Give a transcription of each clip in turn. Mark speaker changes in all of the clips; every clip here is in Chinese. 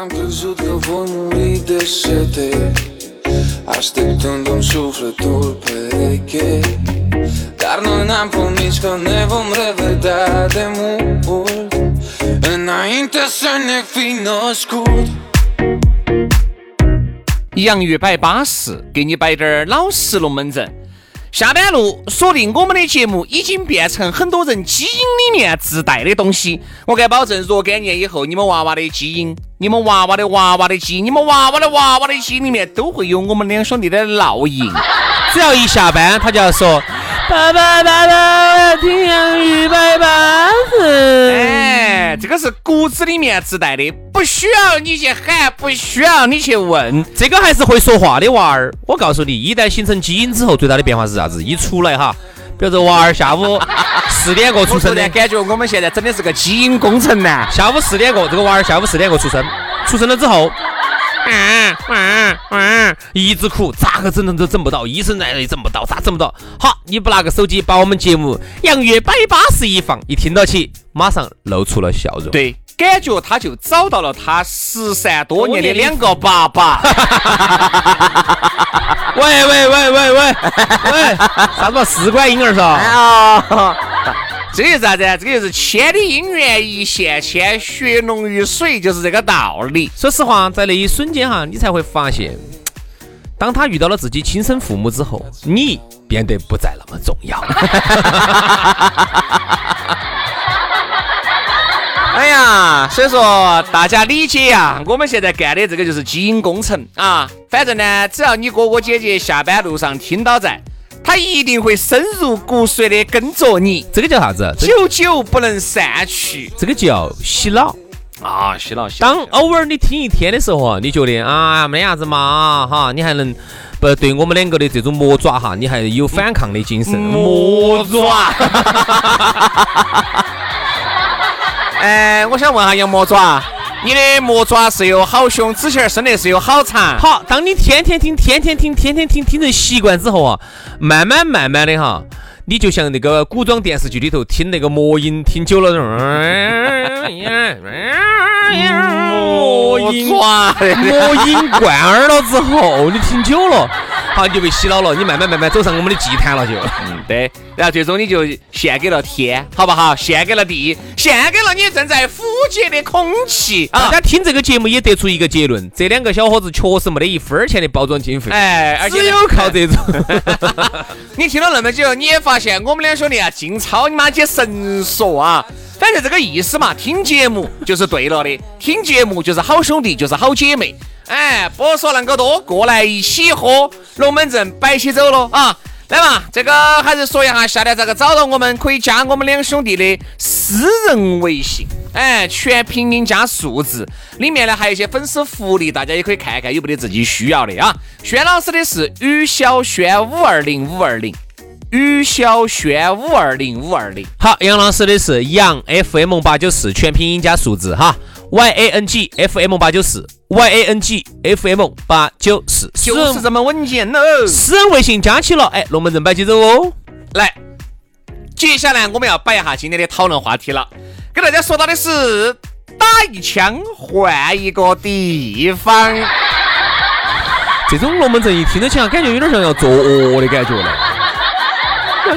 Speaker 1: Am crezut că voi muri de sete Așteptându-mi sufletul pereche Dar noi n-am promis că ne vom revedea de mult Înainte să ne fi născut
Speaker 2: 洋芋摆巴适，给你摆点儿老实龙门阵。 下班路锁定我们的节目，已经变成很多人基因里面自带的东西。我敢保证，若干年以后，你们娃娃的基因、你们娃娃的娃娃的基因、你们娃娃的娃娃的基因里面，都会有我们两兄弟的烙印。
Speaker 3: 只要一下班，他就要说：“爸爸爸爸，我要听洋芋摆巴士。”
Speaker 2: 哎，这个是骨子里面自带的，不需要你去喊，不需要你去问。
Speaker 3: 这个还是会说话的娃儿。我告诉你，一旦形成基因之后，最大的变化是啥子？一出来哈，比如说娃儿下午 四点过出生的，
Speaker 2: 感觉我们现在真的是个基因工程呢。
Speaker 3: 下午四点过，这个娃儿下午四点过出生，出生了之后。嗯嗯嗯，一直哭，咋个整都整不到，医生来了也整不到，咋整不到？好，你不拿个手机把我们节目《洋芋摆巴士》一放，一听到起，马上露出了笑容。
Speaker 2: 对，感觉他就找到了他失散多年的两个爸爸。
Speaker 3: 喂喂喂喂喂喂，啥子嘛试管婴儿噻？
Speaker 2: 哦，这就是啥子？这个就是千里姻缘一线牵，血浓于水，就是这个道理。
Speaker 3: 说实话，在那一瞬间哈，你才会发现，当他遇到了自己亲生父母之后，你变得不再那么重要。
Speaker 2: 哎呀，所以说大家理解呀，我们现在干的这个就是基因工程啊。反正呢，只要你哥哥姐姐下班路上听到在，他一定会深入骨髓的跟着你，
Speaker 3: 这个叫啥子？
Speaker 2: 久久不能散去
Speaker 3: 这个叫洗脑。
Speaker 2: 啊！洗脑洗脑。
Speaker 3: 当偶尔你听一天的时候啊，你觉得啊没啥子嘛哈，你还能不对我们两个的这种魔爪哈，你还有反抗的精神。
Speaker 2: 魔爪。哎，我想问下杨魔爪，你的魔爪是有好凶，指甲儿伸的是有好长。
Speaker 3: 好，当你天天听、天天听、天天听，听成习惯之后啊，慢慢慢慢的哈，你就像那个古装电视剧里头听那个魔音，听久了，魔音
Speaker 2: 爪。
Speaker 3: 魔音 贯耳了之后，你听久了，好，你就被洗脑了，你慢慢慢慢走上我们的祭坛了就。
Speaker 2: 嗯，对。然后最终你就献给了天，好不好？献给了地，献给了你正在呼吸的空气啊！
Speaker 3: 大家听这个节目也得出一个结论：这两个小伙子确实没得一分钱的包装经费，
Speaker 2: 哎，而且
Speaker 3: 只有靠这种。
Speaker 2: 你听了那么久，你也发现我们两兄弟啊，尽操你妈些神说啊！反正这个意思嘛，听节目就是对了的，听节目就是好兄弟，就是好姐妹。哎，不说那么多，过来一起喝龙门阵，摆起走了啊！来嘛，这个还是说一下下来咋个找到我们，可以加我们两兄弟的私人微信，哎，全拼音加数字，里面呢还有一些粉丝福利，大家也可以看看有没得自己需要的啊。轩老师的是于小轩五二零五二零。于小轩五二零五二零，
Speaker 3: 好，杨老师的是杨 FM 八九四，全拼音加数字哈，Y A N G F M 八九四，Y A N G F M 八九四，
Speaker 2: 就是这么稳健喽。
Speaker 3: 私人微信加起了，哎，龙门阵摆起走哦。
Speaker 2: 来，接下来我们要摆一下今天的讨论话题了，给大家说到的是打一枪换一个地方。
Speaker 3: 这种龙门阵一听到起来，感觉有点像要作恶的感觉了。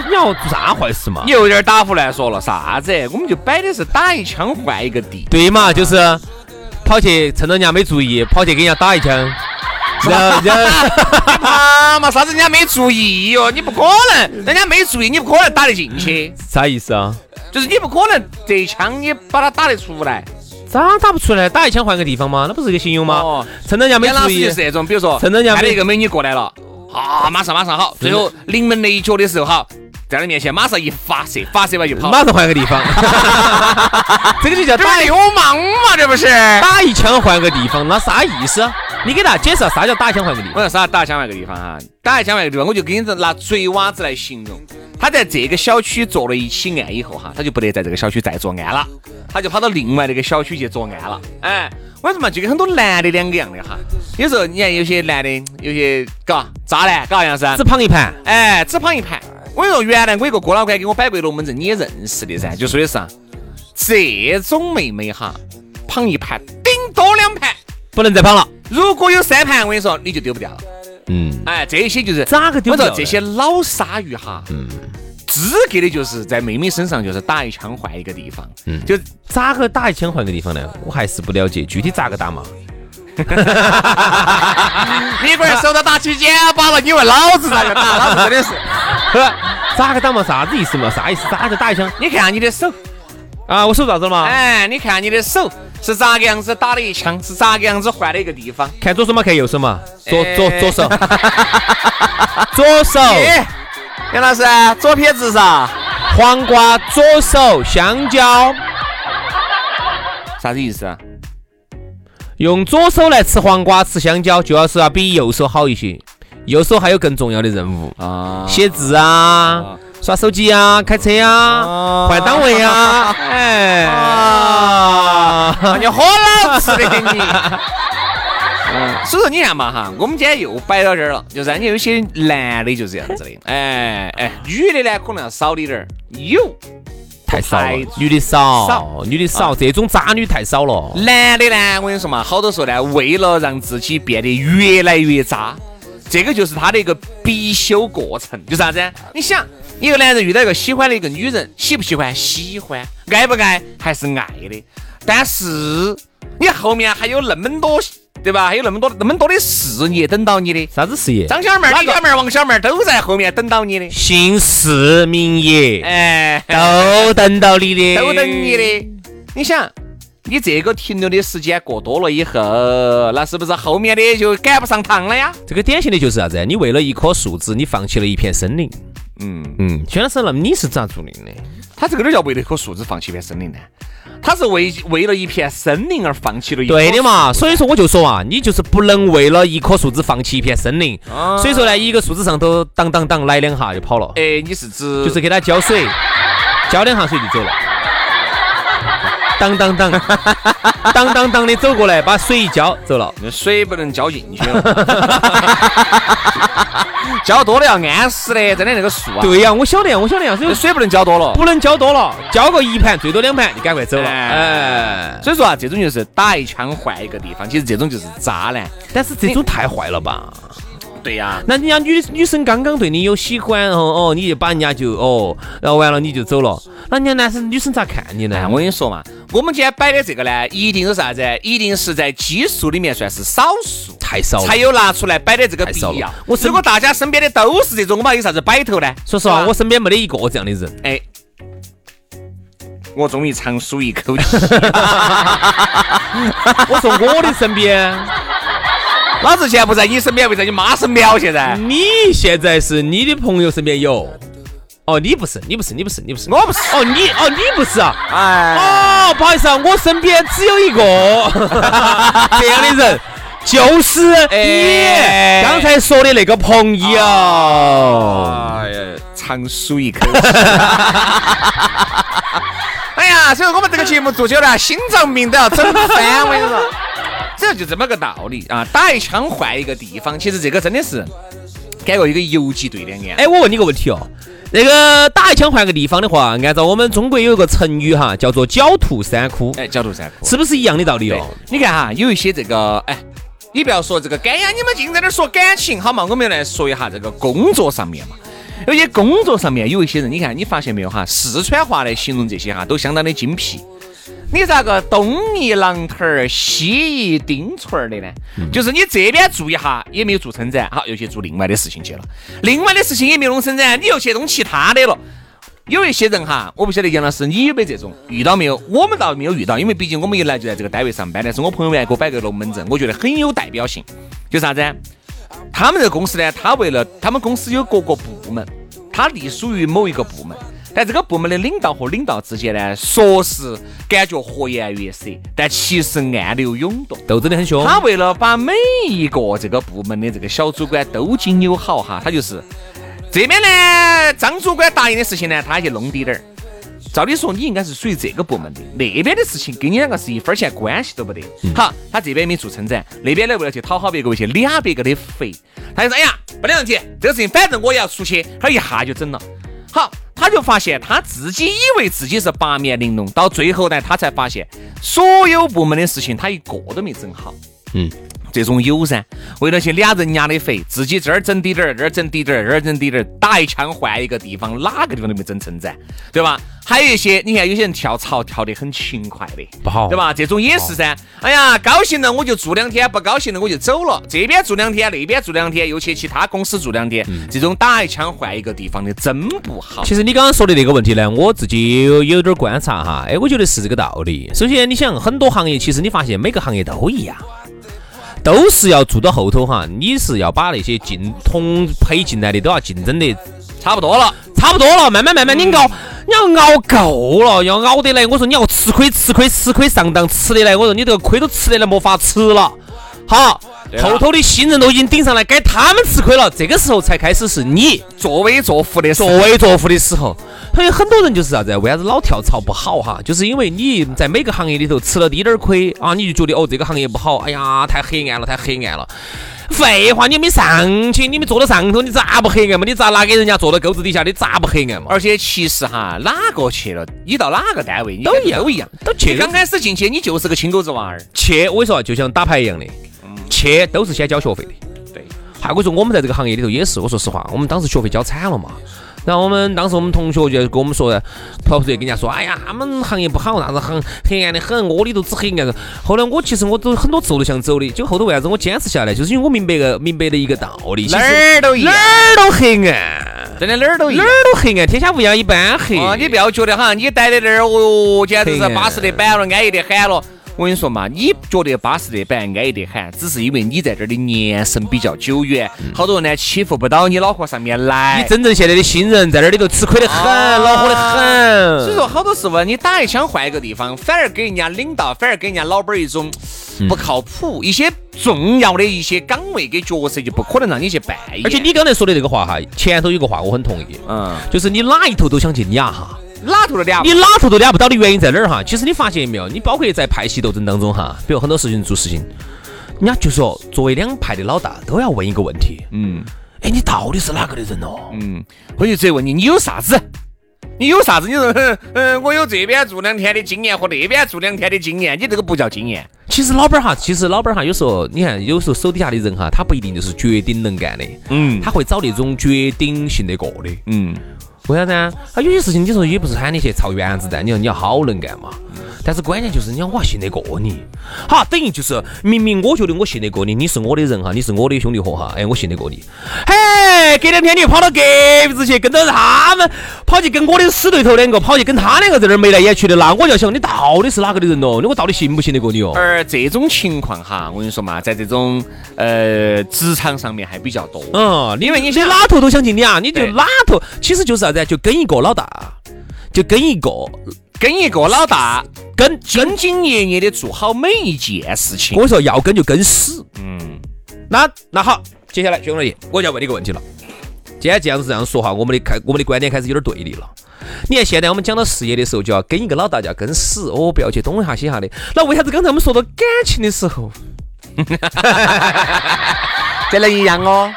Speaker 3: 你 要做啥坏事嘛？
Speaker 2: 你有点打胡乱说了，啥子？我们就摆的是打一枪换一个地。
Speaker 3: 对嘛，就是跑去趁着人家没注意，跑去给人家打一枪，然后然后
Speaker 2: 怕 嘛？啥子人家没注意哟？你不可能，人家没注意，你不可能打得进去，
Speaker 3: 啥意思啊？
Speaker 2: 就是你不可能这一枪你把他打得出来。
Speaker 3: 咋打不出来？打一枪换个地方嘛？那不是一个形容吗？
Speaker 2: 哦
Speaker 3: 趁着人家没注意
Speaker 2: 是那种，比如说
Speaker 3: 趁人家没
Speaker 2: 看到一个美女过来了，啊，马上马上好，最后临门那一脚的时候好，在你面前马上一发射，发射完就跑，
Speaker 3: 马上换个地方。这个就叫打
Speaker 2: 流氓嘛？这不是？
Speaker 3: 打一枪换个地方，那啥意思？你给大家解释下啥叫打一枪换个地方？
Speaker 2: 我说啥打一枪换个地方哈，打一枪换个地方，我就给你拿嘴娃子来形容。他在这个小区做了一起案以后哈，他就不得在这个小区再作案了，他就跑到另外那个小区去作案了。哎，为什么就跟很多男的两个样的哈？有时候你看有些男的，有些嘎渣男，嘎杨噻
Speaker 3: 只，捧一盘，
Speaker 2: 哎，只捧一盘。我跟你说，原来我一个哥老倌给我摆过龙门阵，你也认识的噻，就说的是啊，这种妹妹哈，捧一盘，顶多两盘。
Speaker 3: 不能再捧了。
Speaker 2: 如果有三盘，我跟你说，你就丢不掉了。
Speaker 3: 嗯，
Speaker 2: 哎，这些就是
Speaker 3: 咋个丢
Speaker 2: 我
Speaker 3: 不
Speaker 2: 说这些老鲨鱼哈，嗯，资格的就是在妹妹身上就是打一枪换一个地方，嗯，就
Speaker 3: 咋个打一枪换个地方呢？我还是不了解，具体咋个打嘛？
Speaker 2: 你个人手都打起茧巴了，你问老子咋个打？老子真的是，
Speaker 3: 咋个打嘛？啥子意思嘛？啥意思？咋个打一枪？
Speaker 2: 你看下你的手，
Speaker 3: 啊，我手咋子了嘛？
Speaker 2: 哎，你看你的手是咋个样子打的一枪，是咋个样子换了一个地方。
Speaker 3: 看左手嘛，看右手嘛？左
Speaker 2: 哎
Speaker 3: 左左手，左手，
Speaker 2: 哎，杨老师，左撇子噻，
Speaker 3: 黄瓜，左手，香蕉。
Speaker 2: 啥子意思啊？
Speaker 3: 用左手来吃黄瓜、吃香蕉，就要是要比右手好一些。右手还有更重要的任务，
Speaker 2: 啊，
Speaker 3: 写字啊、耍手机啊、开车啊、
Speaker 2: 啊。
Speaker 3: 换档位啊，哎，
Speaker 2: 啊，你喝老子的你！嗯，所以说你看嘛哈，我们今天又摆到这儿了，就是人家有些男的就这样子的，哎哎，女的呢可能要少一点儿，有
Speaker 3: 太少了，女的少
Speaker 2: 少，
Speaker 3: 女的少，这种渣女太少了。
Speaker 2: 男的呢，我跟你说嘛，好多时候呢，为了让自己变得越来越渣，这个就是他的一个必修过程，就是啥子？你想，一个男人遇到一个喜欢的一个女人，喜不喜欢？喜欢，爱不爱？还是爱的。但是你后面还有那么多，对吧？还有那么多那么多的事业等到你的。
Speaker 3: 啥子事业？
Speaker 2: 张小妹儿、李小妹儿、王小妹儿都在后面等到你的，
Speaker 3: 姓氏名业
Speaker 2: 哎，
Speaker 3: 都等到你的，
Speaker 2: 都等你。的。你想，你这个停留的时间过多了以后，那是不是后面的就赶不上趟了呀？
Speaker 3: 这个典型的就是啥子？你为了一棵树枝，你放弃了一片森林。
Speaker 2: 嗯，
Speaker 3: 嗯，薛老师，那么你是咋做的呢？
Speaker 2: 他这个哪叫为了一棵树枝放弃一片森林呢？他是为为了一片森林而放弃了一
Speaker 3: 对的嘛，所以说我就说啊，你就是不能为了一棵树枝放弃一片森林。
Speaker 2: 啊
Speaker 3: 所以说呢，一个树枝上头当当当来两下就跑了，
Speaker 2: 哎，你是指
Speaker 3: 就是给它浇水，浇两下水就走了。当当当，当当当的走过来，把水一浇走了。
Speaker 2: 那水不能浇进去了，浇多了要安死的，真的那个树啊，
Speaker 3: 对呀，我晓得，我晓得呀，所以
Speaker 2: 水不能浇多了。
Speaker 3: 不能浇多了，浇个一盘，最多两盘就赶快走了。
Speaker 2: 哎
Speaker 3: 哎，
Speaker 2: 所以说啊，这种就是打一枪换一个地方，其实这种就是渣男。
Speaker 3: 但是这种太坏了吧？
Speaker 2: 对呀、
Speaker 3: 那人家女女生刚刚对你有喜欢，然后哦，你就把人家就哦，然后完了你就走了，那人家男生女生咋看你
Speaker 2: 哎，
Speaker 3: 呢？
Speaker 2: 我跟你说嘛，我们今天摆的这个呢，一定是啥子？一定是在基数里面算是少数，
Speaker 3: 太少了
Speaker 2: 才。有拿出来摆的这个必要。
Speaker 3: 我身
Speaker 2: 如果大家身边的都是这种，我们还有啥子摆头呢？
Speaker 3: 说实话，我身边没得一个这样的人。
Speaker 2: 哎，我终于长舒一口气。
Speaker 3: 我说我的身边，
Speaker 2: 老子现在不在你身边，为在你妈身边？我现在
Speaker 3: 你现在是你的朋友身边有。哦，你不是，你不是，你不是，你不是。
Speaker 2: 我不是。
Speaker 3: 哦，你哦，你不是啊。
Speaker 2: 哎，
Speaker 3: 哦，不好意思啊，我身边只有一个 这样的人，就是你
Speaker 2: 哎
Speaker 3: 刚才说的那个朋友。
Speaker 2: 哎呀，长舒一口气。哎呀，所以我们这个节目做久了，心脏病都要整翻。我跟你说，这就这么个道理啊！打一枪换一个地方，其实这个真的是感觉一个游击队的案。
Speaker 3: 哎，我问你个问题哦，那个打一枪换个地方的话，按照我们中国有一个成语哈，叫做狡兔三窟，
Speaker 2: 哎，狡兔三窟。
Speaker 3: 是不是一样的道理
Speaker 2: 对
Speaker 3: 哦？，
Speaker 2: 你看哈，有一些这个，哎，你不要说这个感呀，你们净在那儿说感情，好嘛？我们来说一下这个工作上面嘛。有些工作上面有一些人，你看你发现没有哈？四川话来形容这些哈，都相当的精辟。你咋个东一榔头儿西一钉锤儿的呢？就是你这边做一下也没有做伸展，好又去做另外的事情去了，另外的事情也没有弄成展，你又去弄其他的了。有一些人哈，我不晓得杨老师你有没有这种遇到没有？我们倒没有遇到，因为毕竟我们一来就在这个单位上班。但是我朋友原来给我摆个龙门阵，我觉得很有代表性。就啥子？他们这个公司呢，他为了他们公司有各个部门，他隶属于某一个部门，但这个部门的领导和领导之间呢，说是感觉和颜悦色，但其实暗流涌动。
Speaker 3: 斗争的很凶。
Speaker 2: 他为了把每一个这个部门的这个小主管都经友好哈，他就是这边呢，张主管答应的事情呢，他去弄滴点儿。照理说你应该是属于这个部门的，那边的事情跟你两个是一分钱关系都不得。好，他这边没做撑展，那边呢为了去讨好别个，去俩别个的肥，他就说：“哎呀，没得问题，这个事情反正我也要出去。”他一下就整了。好，他就发现他自己以为自己是八面玲珑，到最后呢，他才发现所有部门的事情他一个都没整好。
Speaker 3: 嗯，
Speaker 2: 这种有噻，为了去俩人家的肥，自己这儿整滴点儿，这儿整滴点儿，这儿整滴点儿，打一枪换一个地方，哪个地方都没整成噻，对吧？还有一些，你看有些人跳槽跳得很勤快的，
Speaker 3: 不好
Speaker 2: 对吧？这种也是噻。哎呀，高兴了我就住两天，不高兴了我就走了。这边住两天，那边住两天，又去其他公司住两天，这种打一枪换一个地方的真不好。
Speaker 3: 其实你刚刚说的那个问题呢，我自己也有有点观察哈，哎，我觉得是这个道理。首先，你想很多行业，其实你发现每个行业都一样，都是要做到后头哈，你是要把那些进同配进来的都要竞争的
Speaker 2: 差不多了，
Speaker 3: 差不多了，慢慢慢慢你熬，你要熬够了，要熬得来。我说你要吃亏吃亏吃亏上当，吃得来。我说你这个亏都吃得来，没法吃了。好，
Speaker 2: 了
Speaker 3: 后头的新人都已经顶上来，该他们吃亏了。这个时候才开始是你
Speaker 2: 作威作福的
Speaker 3: 作。威作福的时候。所以很多人就是啥子，为啥子老跳槽不好哈？就是因为你在每个行业里头吃了滴点儿亏啊，你就觉得哦这个行业不好，哎呀太黑暗了，太黑暗了。废话，你没上去，你没坐到上头，你咋不黑暗嘛？你咋拿给人家坐到沟子底下，你咋不黑暗嘛？
Speaker 2: 而且其实哈，哪个去了，你到哪个单位，你
Speaker 3: 都一样
Speaker 2: 都一样。
Speaker 3: 都去
Speaker 2: 你刚开始进去，你就是个青狗子娃儿。
Speaker 3: 去，我跟你说，就像打牌一样的，去都是先交学费的。
Speaker 2: 对，
Speaker 3: 还我说我们在这个行业里头也是，我说实话，我们当时学费交惨了嘛。然后我们当时我们同学就跟我们说，跑出去跟人家说，哎呀，他们行业不好，啥子很黑暗的很，窝里头只黑暗。后来我其实我都很多次我都想走的，就后头为啥子我坚持下来，就是因为我明白个明白的一个道理，
Speaker 2: 哪儿都一样，
Speaker 3: 哪儿都黑暗，
Speaker 2: 真的哪儿都一样
Speaker 3: 哪儿。都黑暗，天下无阳一般黑。
Speaker 2: 啊，你不要觉得哈，你待在那儿，哦哟，简直是巴适的板了，安逸的很了。我跟你说嘛，你觉得巴适得板、安逸得很，只是因为你在这儿的年深比较久远，好多人呢欺负不到你脑壳上面来
Speaker 3: 你。真正现在的新人在那里头吃亏的很，恼火的很。
Speaker 2: 所以说，好多时候你打一枪换一个地方，反而给人家领导，反而给人家老板一种不靠谱。一些重要的一些岗位跟角色就不可能让你去扮演。
Speaker 3: 而且你刚才说的这个话哈，前头有个话我很同意，
Speaker 2: 嗯，
Speaker 3: 就是你哪一头都想去压哈，
Speaker 2: 哪头都俩
Speaker 3: 你哪头都压不到的原因在哪儿哈？其实你发现没有？你包括在派系斗争当中哈，比如很多事情做事情，人家就说作为两派的老大都要问一个问题，
Speaker 2: 嗯
Speaker 3: 哎，你到底是哪个的人哦？
Speaker 2: 嗯，我就直接问你，你有啥子？你有啥子？你说，嗯 嗯，我有这边住两天的经验和那边住两天的经验，你这个不叫经验。
Speaker 3: 其实老板儿哈，其实老板儿哈，有时候你看，有时候手底下的人哈，他不一定就是绝顶能干的，
Speaker 2: 嗯
Speaker 3: 他会找那种绝顶信得过的。
Speaker 2: 嗯，
Speaker 3: 为啥子啊？他有些事情你说也不是喊你去造原子弹，你说你要好能干嘛？但是关键就是你要我还信得过你，好，等于就是明明我觉得我信得过你，你是我的人哈，你是我的兄弟伙哈，哎，我信得过你。嘿，隔两天你又跑到隔壁子去，跟着他们跑去跟我的死对头两个跑去跟他两个在那儿眉来眼去的，那我就要想你到底是哪个的人哦？你我到底信不信得过你哦？
Speaker 2: 而这种情况哈，我跟你说嘛，在这种呃职场上面还比较多。
Speaker 3: 嗯，因为你
Speaker 2: 想
Speaker 3: 哪头都想进你啊，你就哪头，其实就是啥子啊？就跟一个老大，就跟一个
Speaker 2: 跟一个老大
Speaker 3: 跟
Speaker 2: 兢兢业业的做好每一件事情
Speaker 3: 我。跟你说要跟就跟死。
Speaker 2: 嗯，
Speaker 3: 那那好，接下来兄弟，我就要问你一个问题了。既然这样子这样说哈，我们的开我们的观点开始有点对立了。你看现在我们讲到事业的时候，就要跟一个老大，就要跟死哦，不要去东一下西一下的。那为啥子刚才我们说到感情的时候，
Speaker 2: 这能一样哦？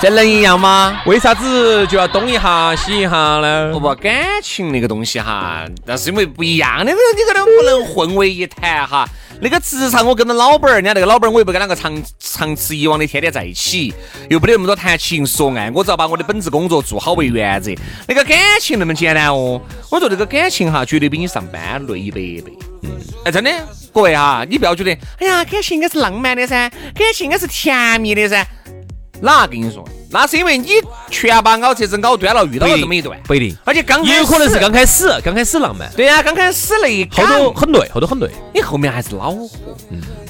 Speaker 2: 这能一样吗？
Speaker 3: 为啥子就要东一下西一下呢？
Speaker 2: 不不，感情那个东西哈，那是因为不一样的，你可能不能混为一谈哈。那个职场我跟着老板儿，人家那个老板儿我又不跟两个长长此以往的天天在一起，又不得那么多谈情说爱，我只要把我的本职工作做好为原则。那个感情那么简单哦，我说这个感情哈，绝对比你上班累一百倍。嗯，哎，真的，各位哈，你不要觉得，哎呀，感情应该是浪漫的噻，感情应该是甜蜜的噻。哪跟你说？那是因为你全把咬车子咬断了，遇到了这么一段，
Speaker 3: 不一定。
Speaker 2: 而且刚
Speaker 3: 也有可能是刚开始，刚开始浪漫。
Speaker 2: 对呀，刚开始累，
Speaker 3: 后头很累，后头很累。
Speaker 2: 你后面还是恼火，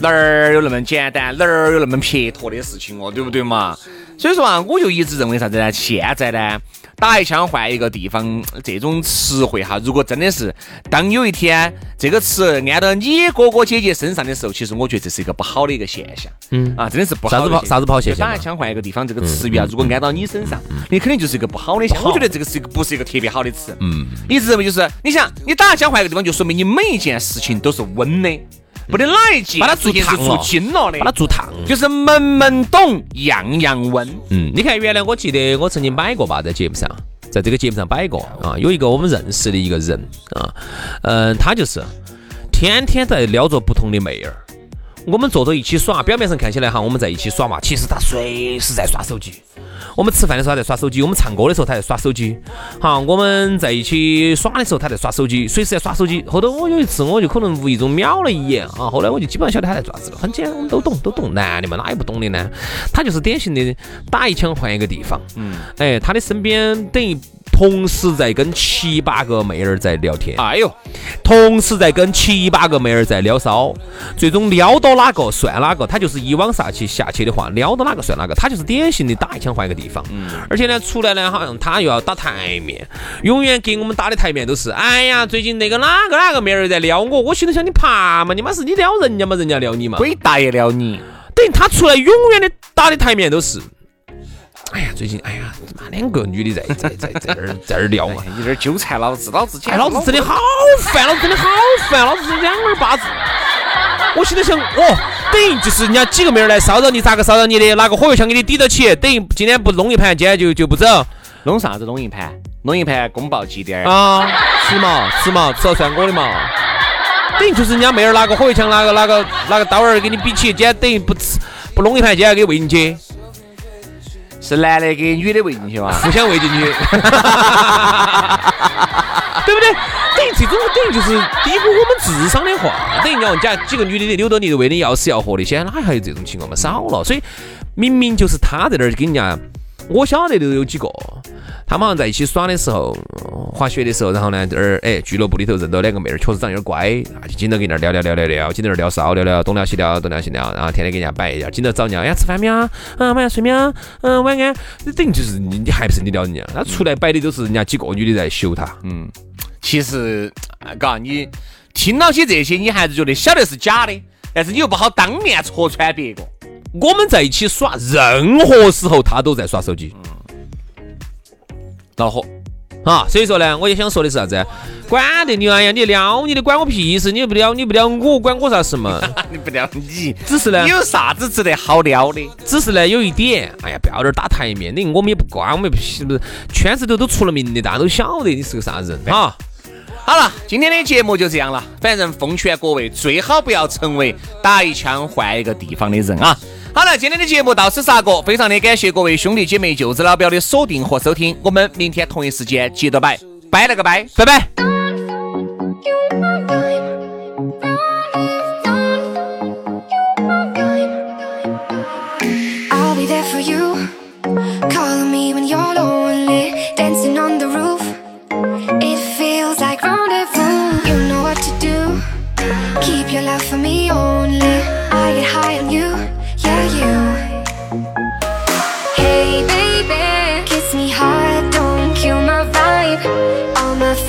Speaker 2: 哪儿有那么简单，哪儿有那么撇脱的事情哦，对不对嘛？所以说啊，我就一直认为啥子呢？现在呢？打一枪换一个地方，这种词汇哈，如果真的是当有一天这个词按到你哥哥姐姐身上的时候，其实我觉得这是一个不好的一个现象。嗯啊，真的是不好。
Speaker 3: 啥子不好？啥子不好现象？
Speaker 2: 打一枪换一个地方，这个词语啊，如果按到你身上，你肯定就是一个不好的。我觉得这个是一个不是一个特别好的词。嗯。你是认为就是，你想你打一枪换一个地方，就说明你每一件事情都是稳的，不得哪一件
Speaker 3: 把它做烫
Speaker 2: 做精了的，
Speaker 3: 把它做烫，
Speaker 2: 就是门门懂，样样温。
Speaker 3: 嗯，你看原来我记得我曾经摆过吧，在节目上。在这个节目上摆过啊，有一个我们认识的一个人啊，嗯，他就是天天在撩着不同的妹儿。我们坐着一起耍，表面上看起来哈，我们在一起耍嘛，其实他随时在耍手机。我们吃饭的时候他在耍手机，我们唱歌的时候他在耍手机。好，我们在一起耍的时候他在耍手机，随时在耍手机。后头我有一次我就可能无意中瞄了一眼啊，后来我就基本上晓得他在做啥子了。很简单，我们都懂，都懂。男的嘛，哪有不懂的呢？他就是典型的打一枪换一个地方。嗯，哎，他的身边等于。同时在跟七八个妹儿在聊天，
Speaker 2: 哎呦，
Speaker 3: 同时在跟七八个妹儿在撩骚，最终撩到哪个算哪个，他就是一网杀去下去的话，撩到哪个算哪个，他就是典型的打一枪换一个地方。嗯，而且呢，出来呢，好像他又要打台面，永远给我们打的台面都是，哎呀，最近那个哪个哪个妹儿在撩我，我心里想你怕嘛，你妈是你撩人家嘛，人家撩你嘛，
Speaker 2: 鬼大爷撩你，
Speaker 3: 等于他出来永远的打的台面都是。哎呀，最近哎呀，妈两个女的在在在在这儿在这儿聊嘛，
Speaker 2: 有点纠缠老子，老子
Speaker 3: 哎，老子真的好烦，老子真的好烦，老子是两耳巴子。我心里想，哦，等于就是人家几个妹儿来骚扰你，咋个骚扰你的？拿个火药枪给你抵到起，等于今天不弄一盘，今天就就不走。
Speaker 2: 弄啥子弄一盘？弄一盘宫保鸡丁
Speaker 3: 啊？吃嘛吃嘛，吃了算我的嘛。等于就是人家妹儿拿个火药枪，拿个拿个拿个刀儿给你比起，今天等于不吃不弄一盘，今天给喂进去。
Speaker 2: 是男的给女的喂进去嘛？
Speaker 3: 互相喂进去，对不对？等于这种等于就是低估我们智商的话，等于你要讲几个女的扭到你喂的要死要活的，现在哪还有这种情况嘛？少了，所以明明就是他在那儿给人家。我晓得的有几个，他们好像在一起耍的时候，滑雪的时候，然后呢，这儿哎俱乐部里头认到两个妹儿，确实长得有点乖，啊，就经常跟那儿聊聊聊聊聊，经常那儿聊骚聊聊东聊西聊东聊西聊，然后天天跟人家摆一下，经常找人家，哎呀吃饭没有？嗯，晚上睡没有？嗯，晚安。你等于就是你，你还不是你撩人家？他出来摆的都是人家几个女的在秀他。
Speaker 2: 嗯，其实，嘎，你听到起这些，你还是觉得晓得是假的，但是你又不好当面戳穿别个。
Speaker 3: 我们在一起耍，任何时候他都在耍手机，恼火啊！所以说呢，我也想说的是啥子？管得你哎呀！你撩你的，管我屁事！你不撩你不撩我，管我啥事嘛？
Speaker 2: 你不撩你，
Speaker 3: 只是呢，
Speaker 2: 有啥子值得好撩的？
Speaker 3: 只是呢，有一点，哎呀，不要这儿打台面，你我们也不管，我们是不是圈子头都出了名的，大家都晓得你是个啥人啊？
Speaker 2: 好了，今天的节目就这样了。反正奉劝各位，最好不要成为打一枪换一个地方的人啊！好了，今天的节目到此杀过，非常的感谢各位兄弟姐妹、舅子老表的锁定和收听，我们明天同一时间接着摆，拜了个拜，拜拜。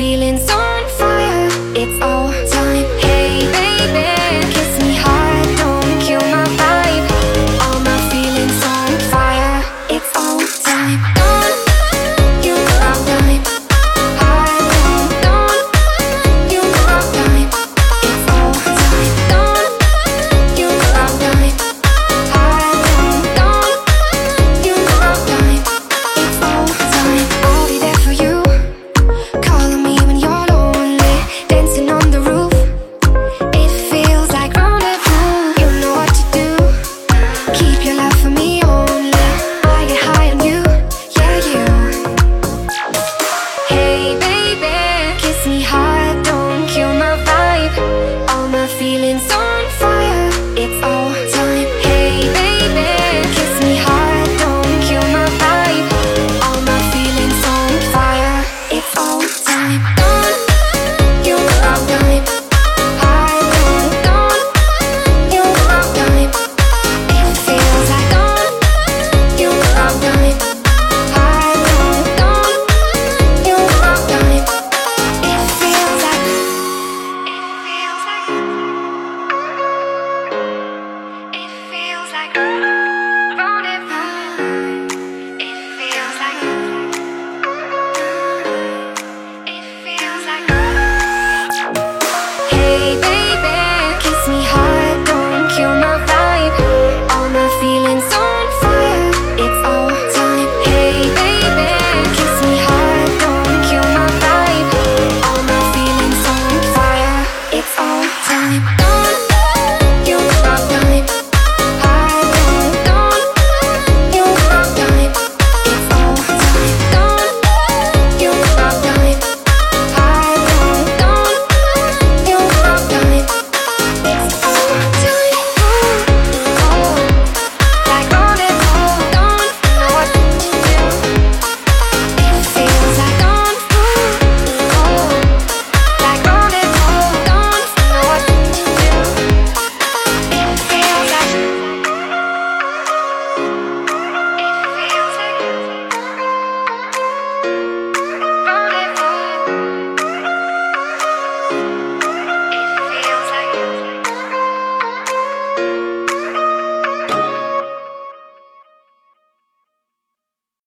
Speaker 4: feeling so